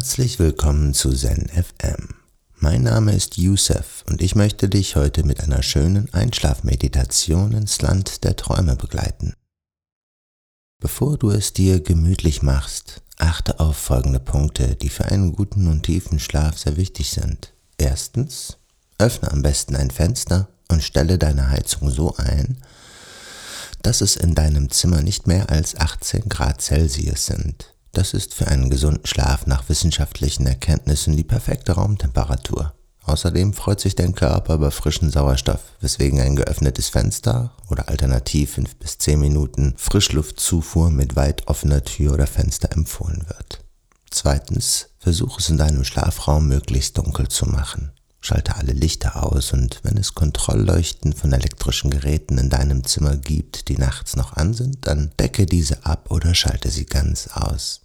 Herzlich willkommen zu Zen FM. Mein Name ist Youssef und ich möchte dich heute mit einer schönen Einschlafmeditation ins Land der Träume begleiten. Bevor du es dir gemütlich machst, achte auf folgende Punkte, die für einen guten und tiefen Schlaf sehr wichtig sind. Erstens, öffne am besten ein Fenster und stelle deine Heizung so ein, dass es in deinem Zimmer nicht mehr als 18 Grad Celsius sind. Das ist für einen gesunden Schlaf nach wissenschaftlichen Erkenntnissen die perfekte Raumtemperatur. Außerdem freut sich dein Körper über frischen Sauerstoff, weswegen ein geöffnetes Fenster oder alternativ 5 bis 10 Minuten Frischluftzufuhr mit weit offener Tür oder Fenster empfohlen wird. Zweitens, versuch es in deinem Schlafraum möglichst dunkel zu machen. Schalte alle Lichter aus und wenn es Kontrollleuchten von elektrischen Geräten in deinem Zimmer gibt, die nachts noch an sind, dann decke diese ab oder schalte sie ganz aus.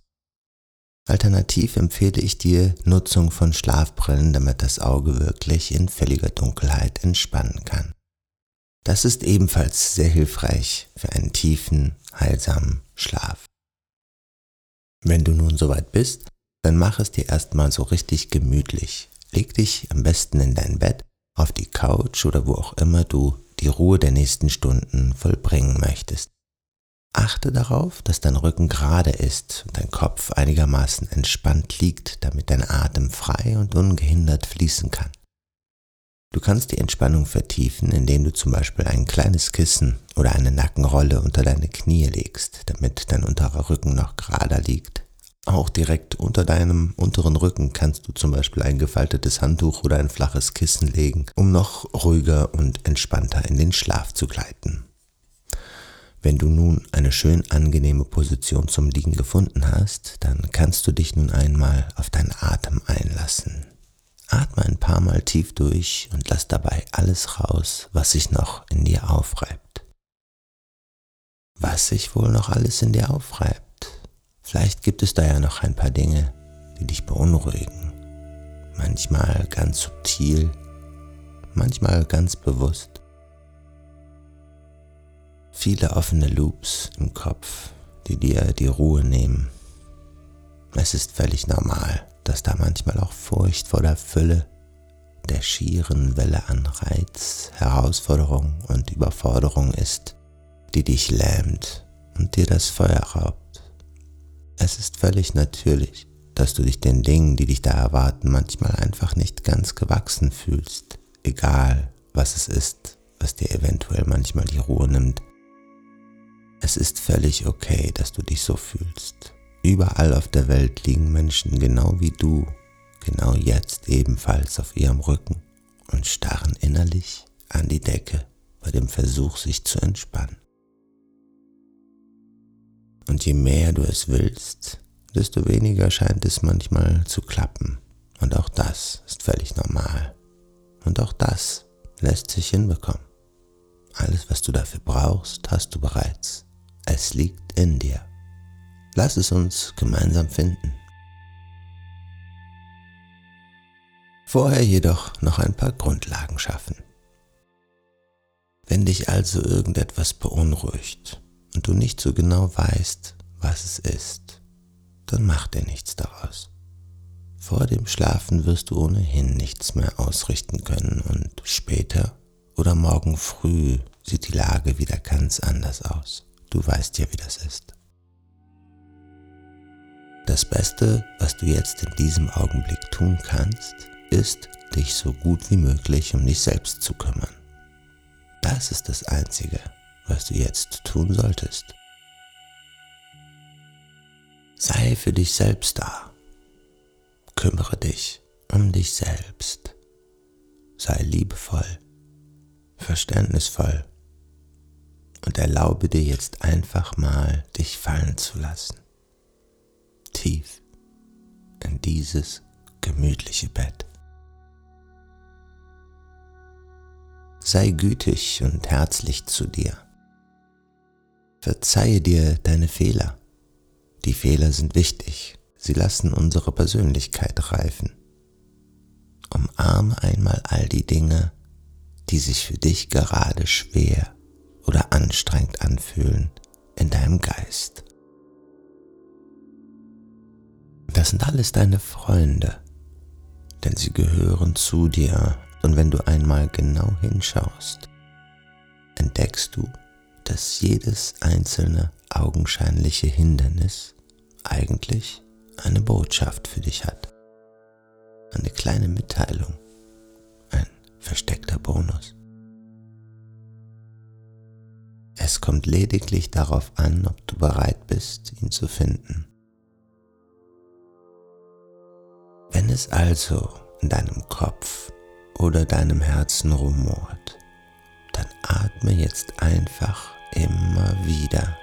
Alternativ empfehle ich dir Nutzung von Schlafbrillen, damit das Auge wirklich in völliger Dunkelheit entspannen kann. Das ist ebenfalls sehr hilfreich für einen tiefen, heilsamen Schlaf. Wenn du nun soweit bist, dann mach es dir erstmal so richtig gemütlich. Leg dich am besten in dein Bett, auf die Couch oder wo auch immer du die Ruhe der nächsten Stunden vollbringen möchtest. Achte darauf, dass dein Rücken gerade ist und dein Kopf einigermaßen entspannt liegt, damit dein Atem frei und ungehindert fließen kann. Du kannst die Entspannung vertiefen, indem du zum Beispiel ein kleines Kissen oder eine Nackenrolle unter deine Knie legst, damit dein unterer Rücken noch gerader liegt auch direkt unter deinem unteren Rücken kannst du zum Beispiel ein gefaltetes Handtuch oder ein flaches Kissen legen, um noch ruhiger und entspannter in den Schlaf zu gleiten. Wenn du nun eine schön angenehme Position zum Liegen gefunden hast, dann kannst du dich nun einmal auf deinen Atem einlassen. Atme ein paar Mal tief durch und lass dabei alles raus, was sich noch in dir aufreibt. Was sich wohl noch alles in dir aufreibt? Vielleicht gibt es da ja noch ein paar Dinge, die dich beunruhigen. Manchmal ganz subtil, manchmal ganz bewusst. Viele offene Loops im Kopf, die dir die Ruhe nehmen. Es ist völlig normal, dass da manchmal auch Furcht vor der Fülle, der schieren Welle an Reiz, Herausforderung und Überforderung ist, die dich lähmt und dir das Feuer raubt. Es ist völlig natürlich, dass du dich den Dingen, die dich da erwarten, manchmal einfach nicht ganz gewachsen fühlst, egal was es ist, was dir eventuell manchmal die Ruhe nimmt. Es ist völlig okay, dass du dich so fühlst. Überall auf der Welt liegen Menschen genau wie du, genau jetzt ebenfalls auf ihrem Rücken und starren innerlich an die Decke bei dem Versuch, sich zu entspannen. Und je mehr du es willst, desto weniger scheint es manchmal zu klappen. Und auch das ist völlig normal. Und auch das lässt sich hinbekommen. Alles, was du dafür brauchst, hast du bereits. Es liegt in dir. Lass es uns gemeinsam finden. Vorher jedoch noch ein paar Grundlagen schaffen. Wenn dich also irgendetwas beunruhigt, und du nicht so genau weißt, was es ist, dann mach dir nichts daraus. Vor dem Schlafen wirst du ohnehin nichts mehr ausrichten können und später oder morgen früh sieht die Lage wieder ganz anders aus. Du weißt ja, wie das ist. Das Beste, was du jetzt in diesem Augenblick tun kannst, ist, dich so gut wie möglich um dich selbst zu kümmern. Das ist das Einzige, was du jetzt tun solltest. Sei für dich selbst da. Kümmere dich um dich selbst. Sei liebevoll, verständnisvoll und erlaube dir jetzt einfach mal, dich fallen zu lassen. Tief in dieses gemütliche Bett. Sei gütig und herzlich zu dir. Verzeihe dir deine Fehler. Die Fehler sind wichtig. Sie lassen unsere Persönlichkeit reifen. Umarme einmal all die Dinge, die sich für dich gerade schwer oder anstrengend anfühlen in deinem Geist. Das sind alles deine Freunde, denn sie gehören zu dir und wenn du einmal genau hinschaust, entdeckst du, dass jedes einzelne augenscheinliche Hindernis eigentlich eine Botschaft für dich hat. Eine kleine Mitteilung, ein versteckter Bonus. Es kommt lediglich darauf an, ob du bereit bist, ihn zu finden. Wenn es also in deinem Kopf oder deinem Herzen rumort, dann atme jetzt einfach immer wieder,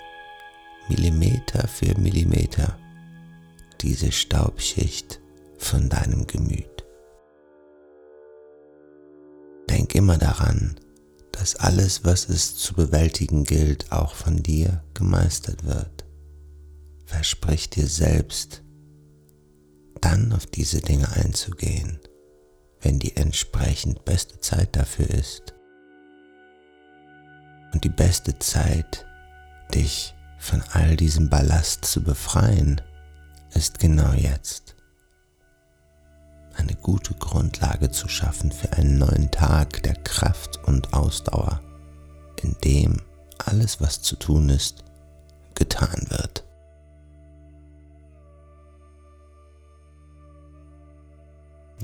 Millimeter für Millimeter, diese Staubschicht von deinem Gemüt. Denk immer daran, dass alles, was es zu bewältigen gilt, auch von dir gemeistert wird. Versprich dir selbst, dann auf diese Dinge einzugehen, wenn die entsprechend beste Zeit dafür ist. Und die beste Zeit, dich von all diesem Ballast zu befreien, ist genau jetzt. Eine gute Grundlage zu schaffen für einen neuen Tag der Kraft und Ausdauer, in dem alles, was zu tun ist, getan wird.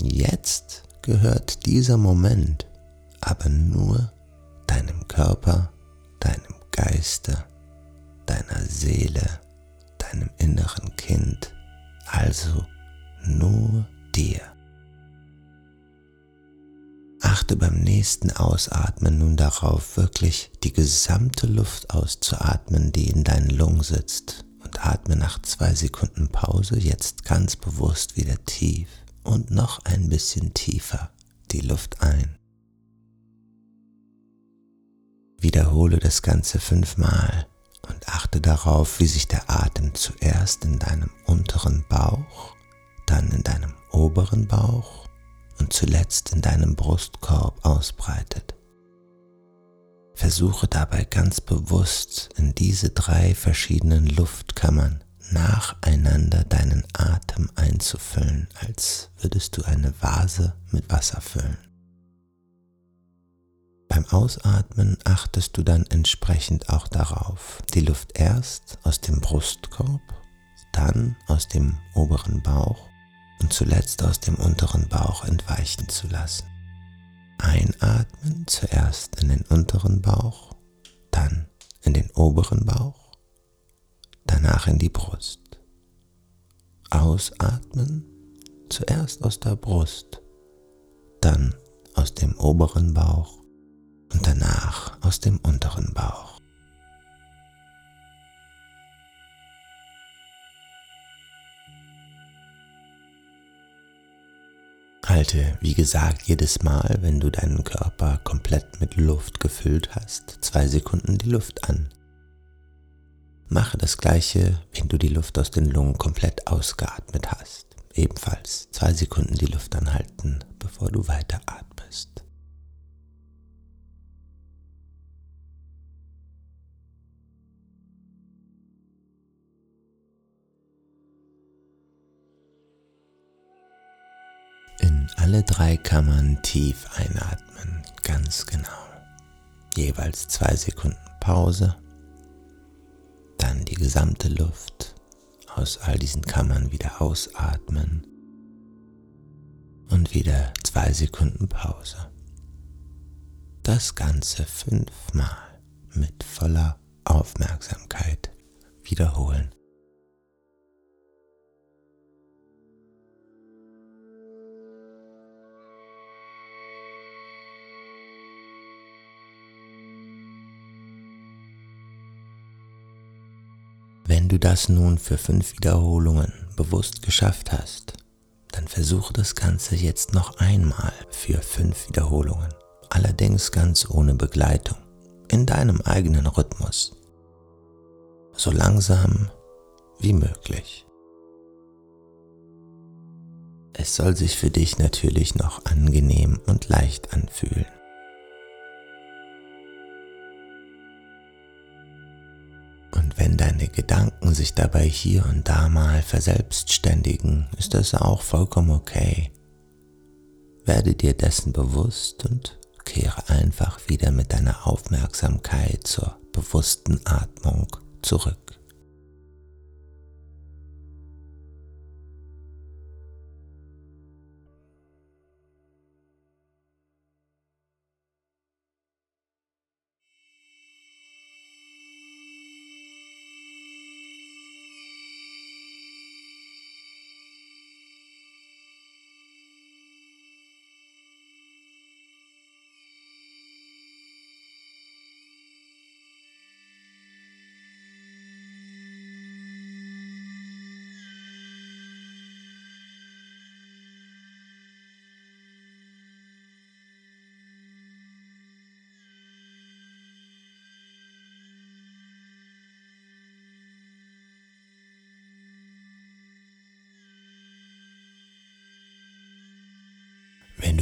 Jetzt gehört dieser Moment aber nur deinem Körper, deinem Geiste, deiner Seele, deinem inneren Kind, also nur dir. Achte beim nächsten Ausatmen nun darauf, wirklich die gesamte Luft auszuatmen, die in deinen Lungen sitzt, und atme nach zwei Sekunden Pause jetzt ganz bewusst wieder tief und noch ein bisschen tiefer die Luft ein. Wiederhole das Ganze fünfmal und achte darauf, wie sich der Atem zuerst in deinem unteren Bauch, dann in deinem oberen Bauch und zuletzt in deinem Brustkorb ausbreitet. Versuche dabei ganz bewusst in diese drei verschiedenen Luftkammern nacheinander deinen Atem einzufüllen, als würdest du eine Vase mit Wasser füllen. Beim Ausatmen achtest du dann entsprechend auch darauf, die Luft erst aus dem Brustkorb, dann aus dem oberen Bauch und zuletzt aus dem unteren Bauch entweichen zu lassen. Einatmen zuerst in den unteren Bauch, dann in den oberen Bauch danach in die Brust. Ausatmen, zuerst aus der Brust, dann aus dem oberen Bauch und danach aus dem unteren Bauch. Halte, wie gesagt, jedes Mal, wenn du deinen Körper komplett mit Luft gefüllt hast, zwei Sekunden die Luft an. Mache das gleiche, wenn du die Luft aus den Lungen komplett ausgeatmet hast. Ebenfalls zwei Sekunden die Luft anhalten, bevor du weiter atmest. Alle drei Kammern tief einatmen, ganz genau. Jeweils zwei Sekunden Pause dann die gesamte Luft aus all diesen Kammern wieder ausatmen und wieder zwei Sekunden Pause. Das Ganze fünfmal mit voller Aufmerksamkeit wiederholen. Wenn du das nun für fünf Wiederholungen bewusst geschafft hast, dann versuche das Ganze jetzt noch einmal für fünf Wiederholungen, allerdings ganz ohne Begleitung, in deinem eigenen Rhythmus, so langsam wie möglich. Es soll sich für dich natürlich noch angenehm und leicht anfühlen. Und wenn deine Gedanken sich dabei hier und da mal verselbstständigen, ist das auch vollkommen okay. Werde dir dessen bewusst und kehre einfach wieder mit deiner Aufmerksamkeit zur bewussten Atmung zurück.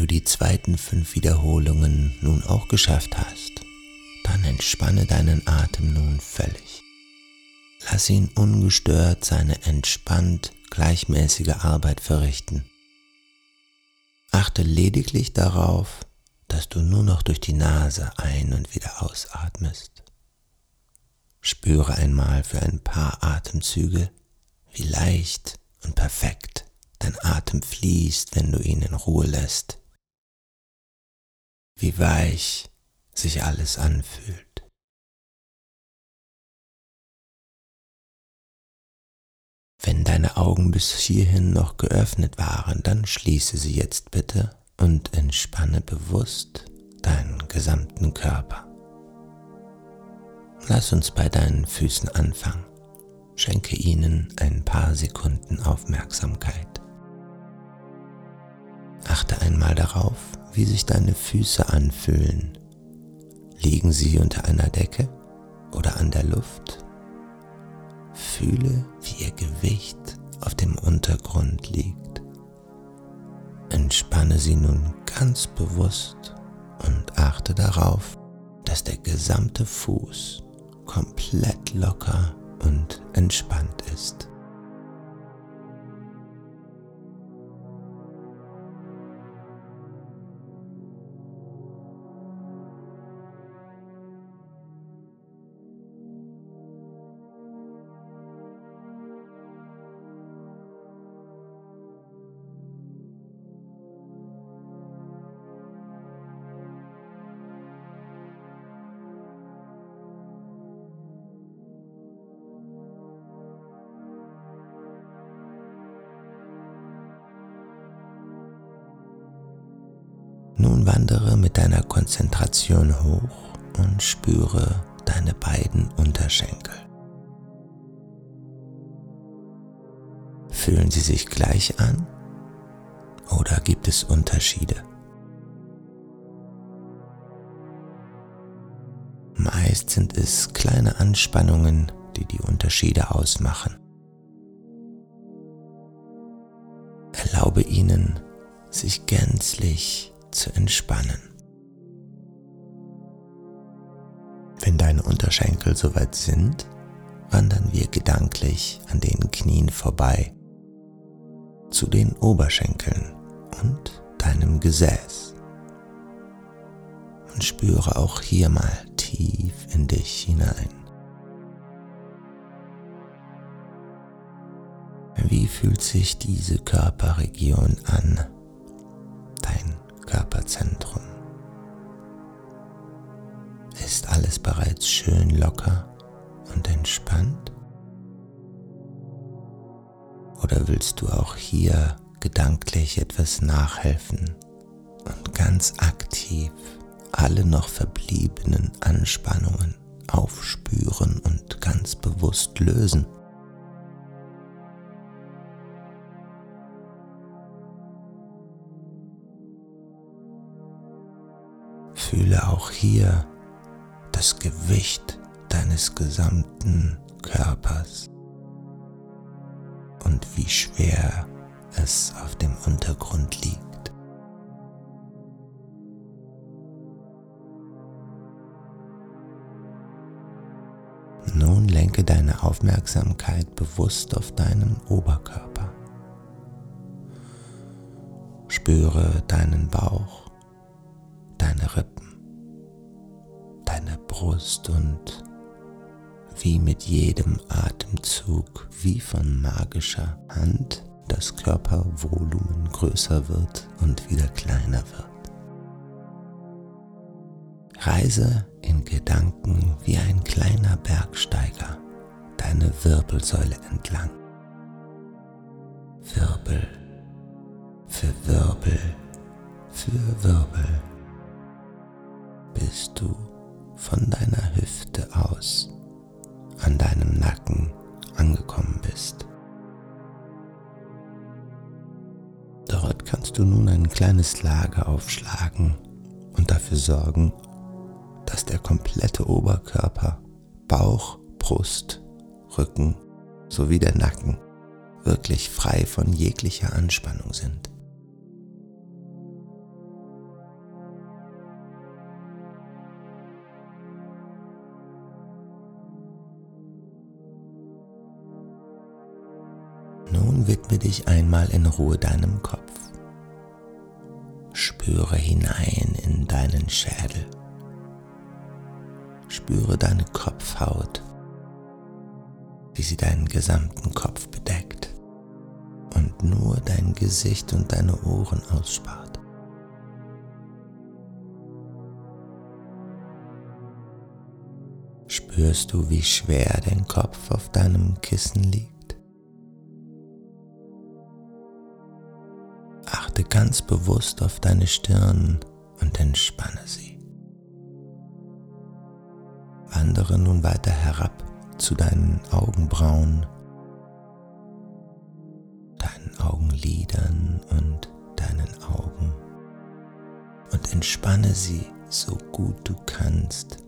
Die zweiten fünf Wiederholungen nun auch geschafft hast, dann entspanne deinen Atem nun völlig. Lass ihn ungestört seine entspannt gleichmäßige Arbeit verrichten. Achte lediglich darauf, dass du nur noch durch die Nase ein- und wieder ausatmest. Spüre einmal für ein paar Atemzüge, wie leicht und perfekt dein Atem fließt, wenn du ihn in Ruhe lässt. Wie weich sich alles anfühlt. Wenn deine Augen bis hierhin noch geöffnet waren, dann schließe sie jetzt bitte und entspanne bewusst deinen gesamten Körper. Lass uns bei deinen Füßen anfangen. Schenke ihnen ein paar Sekunden Aufmerksamkeit. Achte einmal darauf, wie sich deine Füße anfühlen. Liegen sie unter einer Decke oder an der Luft? Fühle, wie ihr Gewicht auf dem Untergrund liegt. Entspanne sie nun ganz bewusst und achte darauf, dass der gesamte Fuß komplett locker und entspannt ist. Nun wandere mit deiner Konzentration hoch und spüre deine beiden Unterschenkel. Fühlen sie sich gleich an oder gibt es Unterschiede? Meist sind es kleine Anspannungen, die die Unterschiede ausmachen. Erlaube ihnen, sich gänzlich zu entspannen. Wenn deine Unterschenkel soweit sind, wandern wir gedanklich an den Knien vorbei zu den Oberschenkeln und deinem Gesäß. Und spüre auch hier mal tief in dich hinein. Wie fühlt sich diese Körperregion an? Körperzentrum. Ist alles bereits schön locker und entspannt? Oder willst du auch hier gedanklich etwas nachhelfen und ganz aktiv alle noch verbliebenen Anspannungen aufspüren und ganz bewusst lösen? Fühle auch hier das Gewicht deines gesamten Körpers und wie schwer es auf dem Untergrund liegt. Nun lenke deine Aufmerksamkeit bewusst auf deinen Oberkörper. Spüre deinen Bauch, deine Rippen, Brust und wie mit jedem Atemzug, wie von magischer Hand, das Körpervolumen größer wird und wieder kleiner wird. Reise in Gedanken wie ein kleiner Bergsteiger deine Wirbelsäule entlang. Wirbel für Wirbel für Wirbel, bis du von deiner Hüfte aus an deinem Nacken angekommen bist. Dort kannst du nun ein kleines Lager aufschlagen und dafür sorgen, dass der komplette Oberkörper, Bauch, Brust, Rücken sowie der Nacken wirklich frei von jeglicher Anspannung sind. Widme dich einmal in Ruhe deinem Kopf. Spüre hinein in deinen Schädel. Spüre deine Kopfhaut, wie sie deinen gesamten Kopf bedeckt und nur dein Gesicht und deine Ohren ausspart. Spürst du, wie schwer dein Kopf auf deinem Kissen liegt? Achte ganz bewusst auf deine Stirn und entspanne sie. Wandere nun weiter herab zu deinen Augenbrauen, deinen Augenlidern und deinen Augen und entspanne sie so gut du kannst.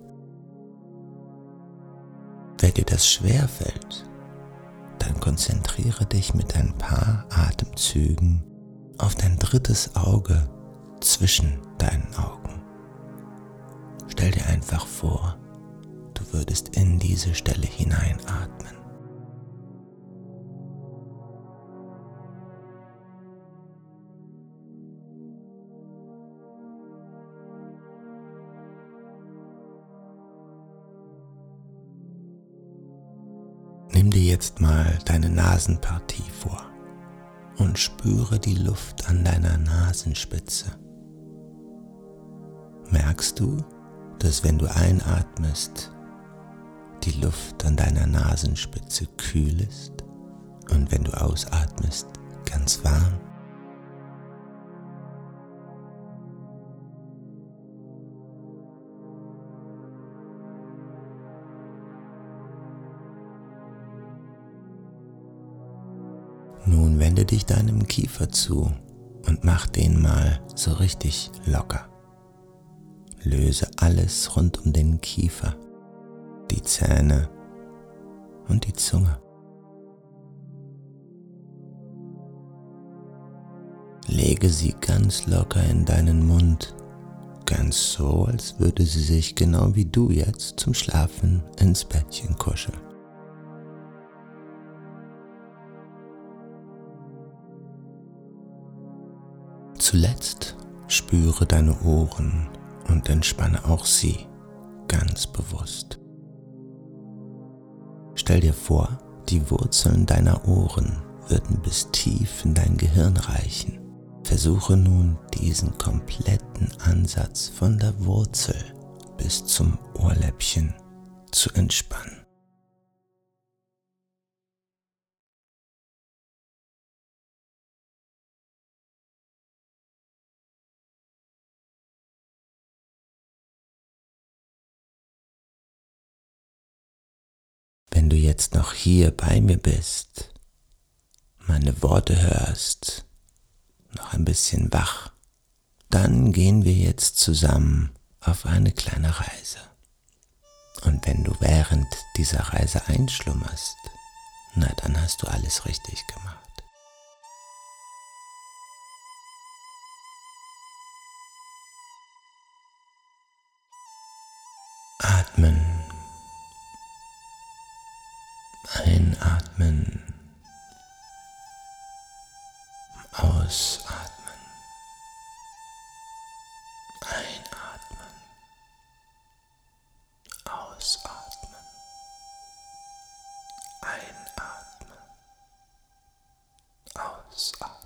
Wenn dir das schwer fällt, dann konzentriere dich mit ein paar Atemzügen auf dein drittes Auge zwischen deinen Augen. Stell dir einfach vor, du würdest in diese Stelle hineinatmen. Nimm dir jetzt mal deine Nasenpartie vor und spüre die Luft an deiner Nasenspitze. Merkst du, dass wenn du einatmest, die Luft an deiner Nasenspitze kühl ist und wenn du ausatmest, ganz warm. Dich deinem Kiefer zu und mach den mal so richtig locker. Löse alles rund um den Kiefer die Zähne und die Zunge. Lege sie ganz locker in deinen Mund, ganz so, als würde sie sich genau wie du jetzt zum Schlafen ins Bettchen kuscheln. Zuletzt spüre deine Ohren und entspanne auch sie ganz bewusst. Stell dir vor, die Wurzeln deiner Ohren würden bis tief in dein Gehirn reichen. Versuche nun diesen kompletten Ansatz von der Wurzel bis zum Ohrläppchen zu entspannen. Jetzt noch hier bei mir bist, meine Worte hörst, noch ein bisschen wach, dann gehen wir jetzt zusammen auf eine kleine Reise. Und wenn du während dieser Reise einschlummerst, na dann hast du alles richtig gemacht. Atmen Einatmen. Ausatmen. Einatmen. Ausatmen. Einatmen. Ausatmen.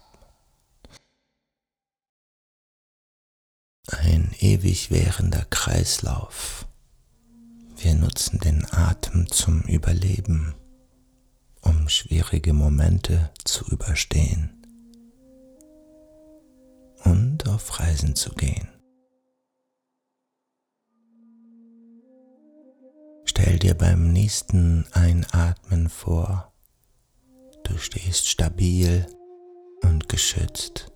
Ein ewig währender Kreislauf. Wir nutzen den Atem zum Überleben, um schwierige Momente zu überstehen und auf Reisen zu gehen. Stell dir beim nächsten Einatmen vor, du stehst stabil und geschützt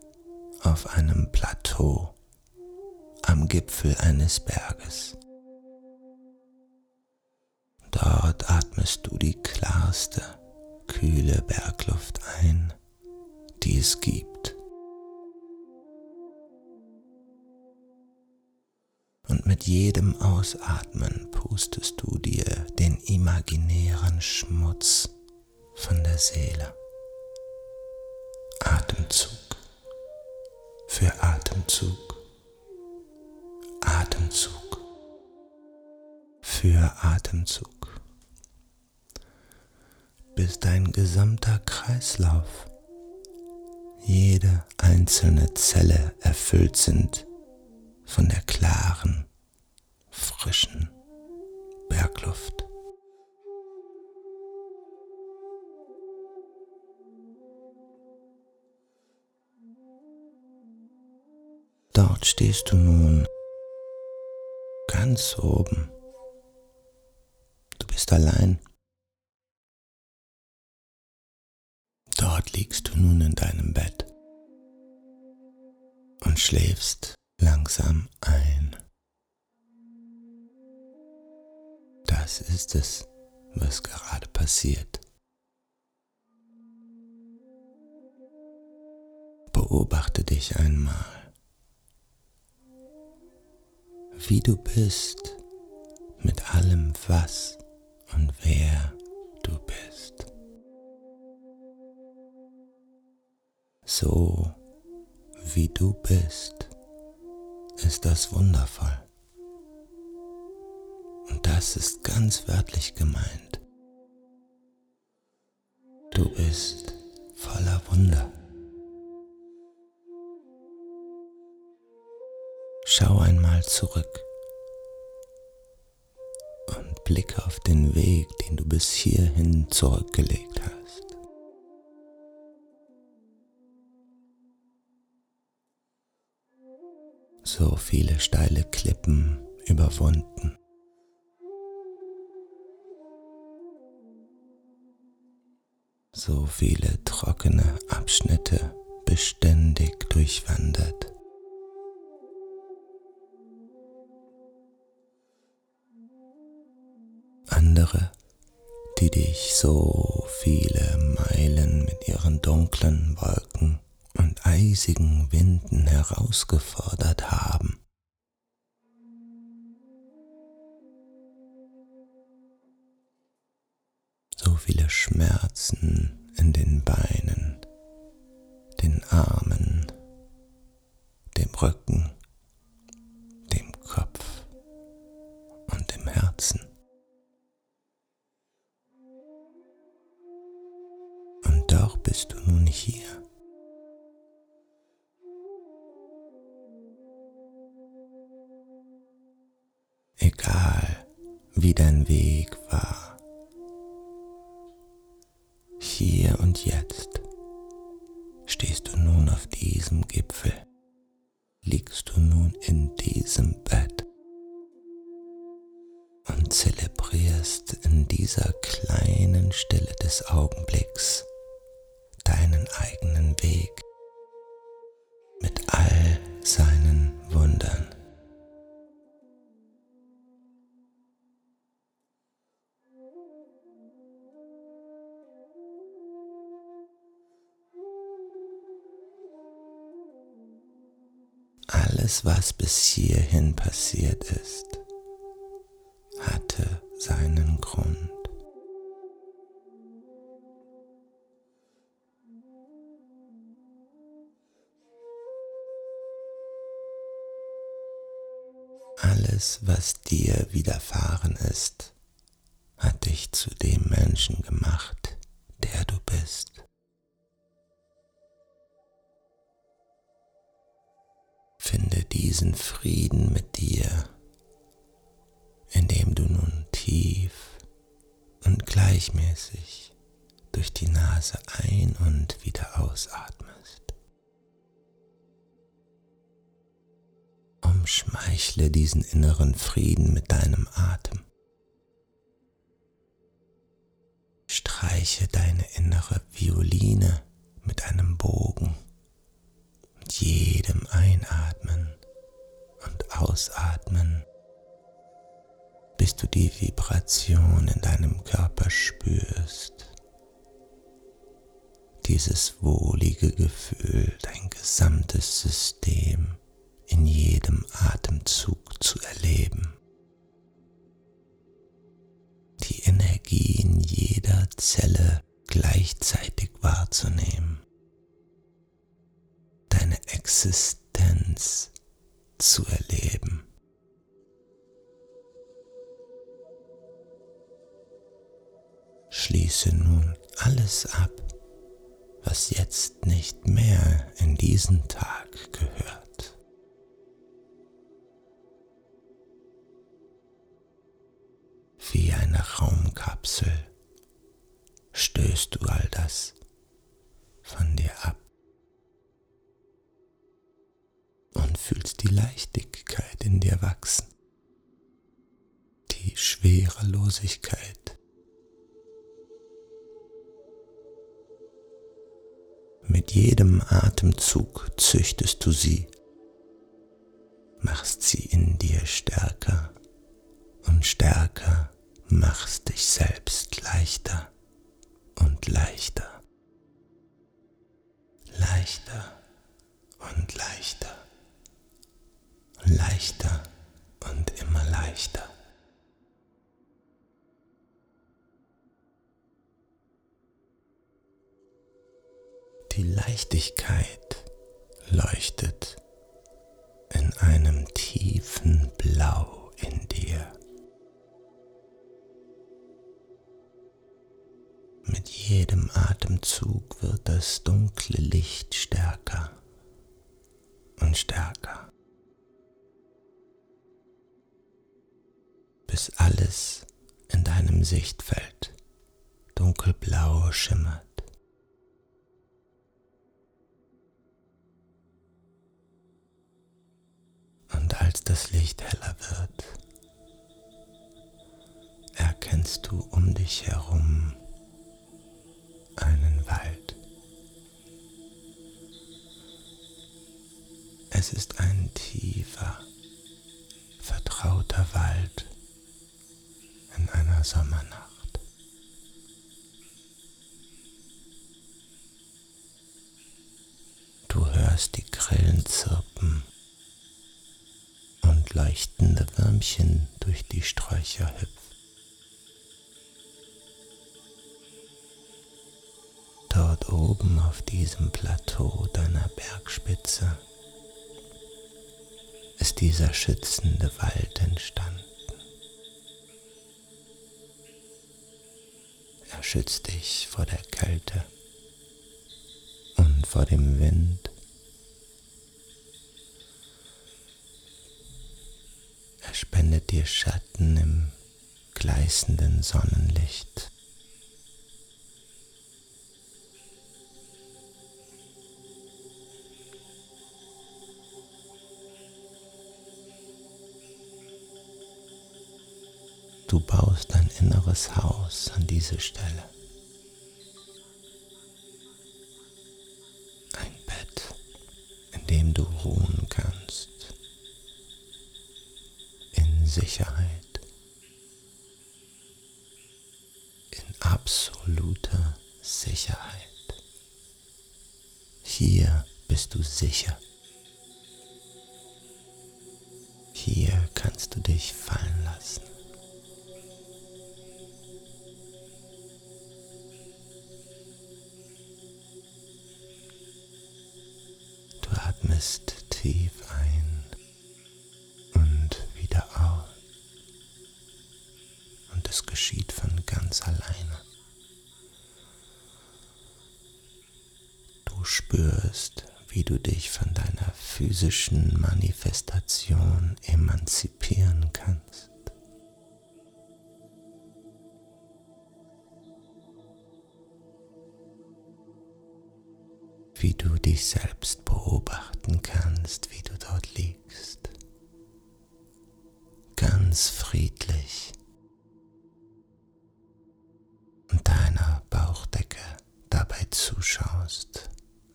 auf einem Plateau am Gipfel eines Berges. Dort atmest du die klarste, kühle Bergluft ein, die es gibt. Und mit jedem Ausatmen pustest du dir den imaginären Schmutz von der Seele. Atemzug für Atemzug, Atemzug für Atemzug bis dein gesamter Kreislauf, jede einzelne Zelle erfüllt sind von der klaren, frischen Bergluft. Dort stehst du nun ganz oben. Du bist allein. Dort liegst du nun in deinem Bett und schläfst langsam ein. Das ist es, was gerade passiert. Beobachte dich einmal, wie du bist mit allem, was und wer du bist. So wie du bist, ist das wundervoll. Und das ist ganz wörtlich gemeint. Du bist voller Wunder. Schau einmal zurück und blicke auf den Weg, den du bis hierhin zurückgelegt hast. So viele steile Klippen überwunden. So viele trockene Abschnitte beständig durchwandert. Andere, die dich so viele Meilen mit ihren dunklen Wolken eisigen Winden herausgefordert haben. So viele Schmerzen in den Beinen, den Armen, dem Rücken, und zelebrierst in dieser kleinen Stille des Augenblicks deinen eigenen Weg mit all seinen Wundern. Alles, was bis hierhin passiert ist, seinen Grund. Alles, was dir widerfahren ist, hat dich zu dem Menschen gemacht, der du bist. Finde diesen Frieden mit dir, indem du nun tief und gleichmäßig durch die Nase ein und wieder ausatmest. Umschmeichle diesen inneren Frieden mit deinem Atem. Streiche deine innere Violine mit einem Bogen. Mit jedem Einatmen und Ausatmen, bis du die Vibration in deinem Körper spürst. Dieses wohlige Gefühl, dein gesamtes System in jedem Atemzug zu erleben. Die Energie in jeder Zelle gleichzeitig wahrzunehmen. Deine Existenz zu erleben. Schließe nun alles ab, was jetzt nicht mehr in diesen Tag gehört. wie eine Raumkapsel stößt du all das von dir ab und fühlst die Leichtigkeit in dir wachsen, die Schwerelosigkeit. Jedem Atemzug züchtest du sie, machst sie in dir stärker und stärker machst dich selbst leichter und leichter, leichter und leichter, leichter und immer leichter. Die Leichtigkeit leuchtet in einem tiefen Blau in dir. Mit jedem Atemzug wird das dunkle Licht stärker und stärker, bis alles in deinem Sichtfeld dunkelblau schimmert. Und als das Licht heller wird, erkennst du um dich herum einen Wald. Es ist ein tiefer, vertrauter Wald in einer Sommernacht. Du hörst die Grillen zirpen leuchtende Würmchen durch die Sträucher hüpfen. dort oben auf diesem Plateau deiner Bergspitze ist dieser schützende Wald entstanden. Er schützt dich vor der Kälte und vor dem Wind. Spendet dir Schatten im gleißenden Sonnenlicht. Du baust dein inneres Haus an diese Stelle. Ein Bett, in dem du ruhen kannst. In Sicherheit. In absoluter Sicherheit. Hier bist du sicher. Hier kannst du dich fallen lassen. Physischen Manifestation emanzipieren kannst. Wie du dich selbst beobachten kannst, wie du dort liegst. Ganz friedlich. Und deiner Bauchdecke dabei zuschaust,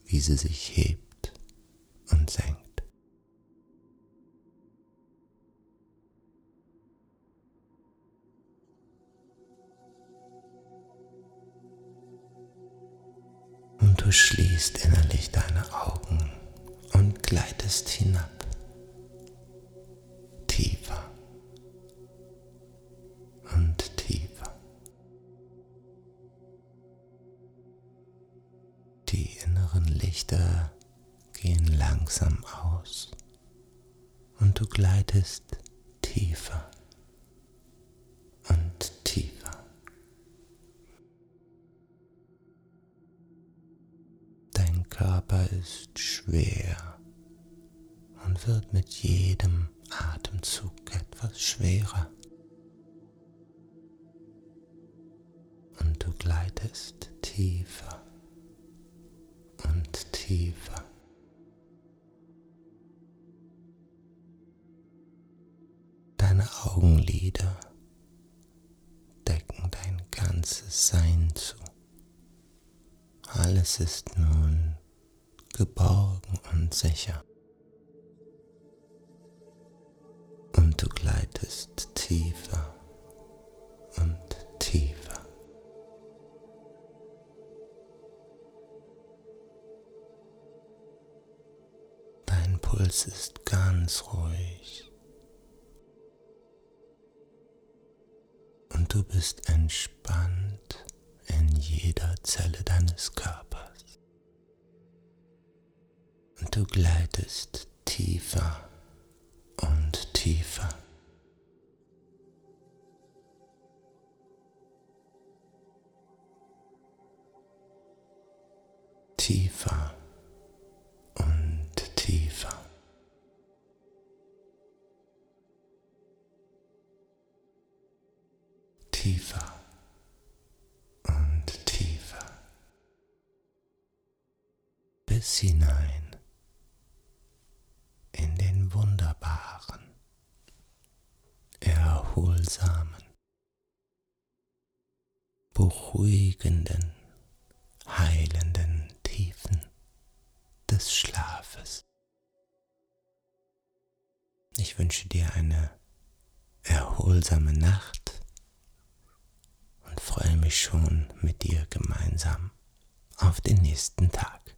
wie sie sich hebt ist schwer und wird mit jedem Atemzug etwas schwerer. Und du gleitest tiefer und tiefer. Deine Augenlider decken dein ganzes Sein zu. Alles ist nun geborgen und sicher. Und du gleitest tiefer und tiefer. Dein Puls ist ganz ruhig. Und du bist entspannt in jeder Zelle deines Körpers. Du gleitest tiefer und tiefer. Tiefer und tiefer. Tiefer und tiefer. Bis hinein in den wunderbaren, erholsamen, beruhigenden, heilenden Tiefen des Schlafes. Ich wünsche dir eine erholsame Nacht und freue mich schon mit dir gemeinsam auf den nächsten Tag.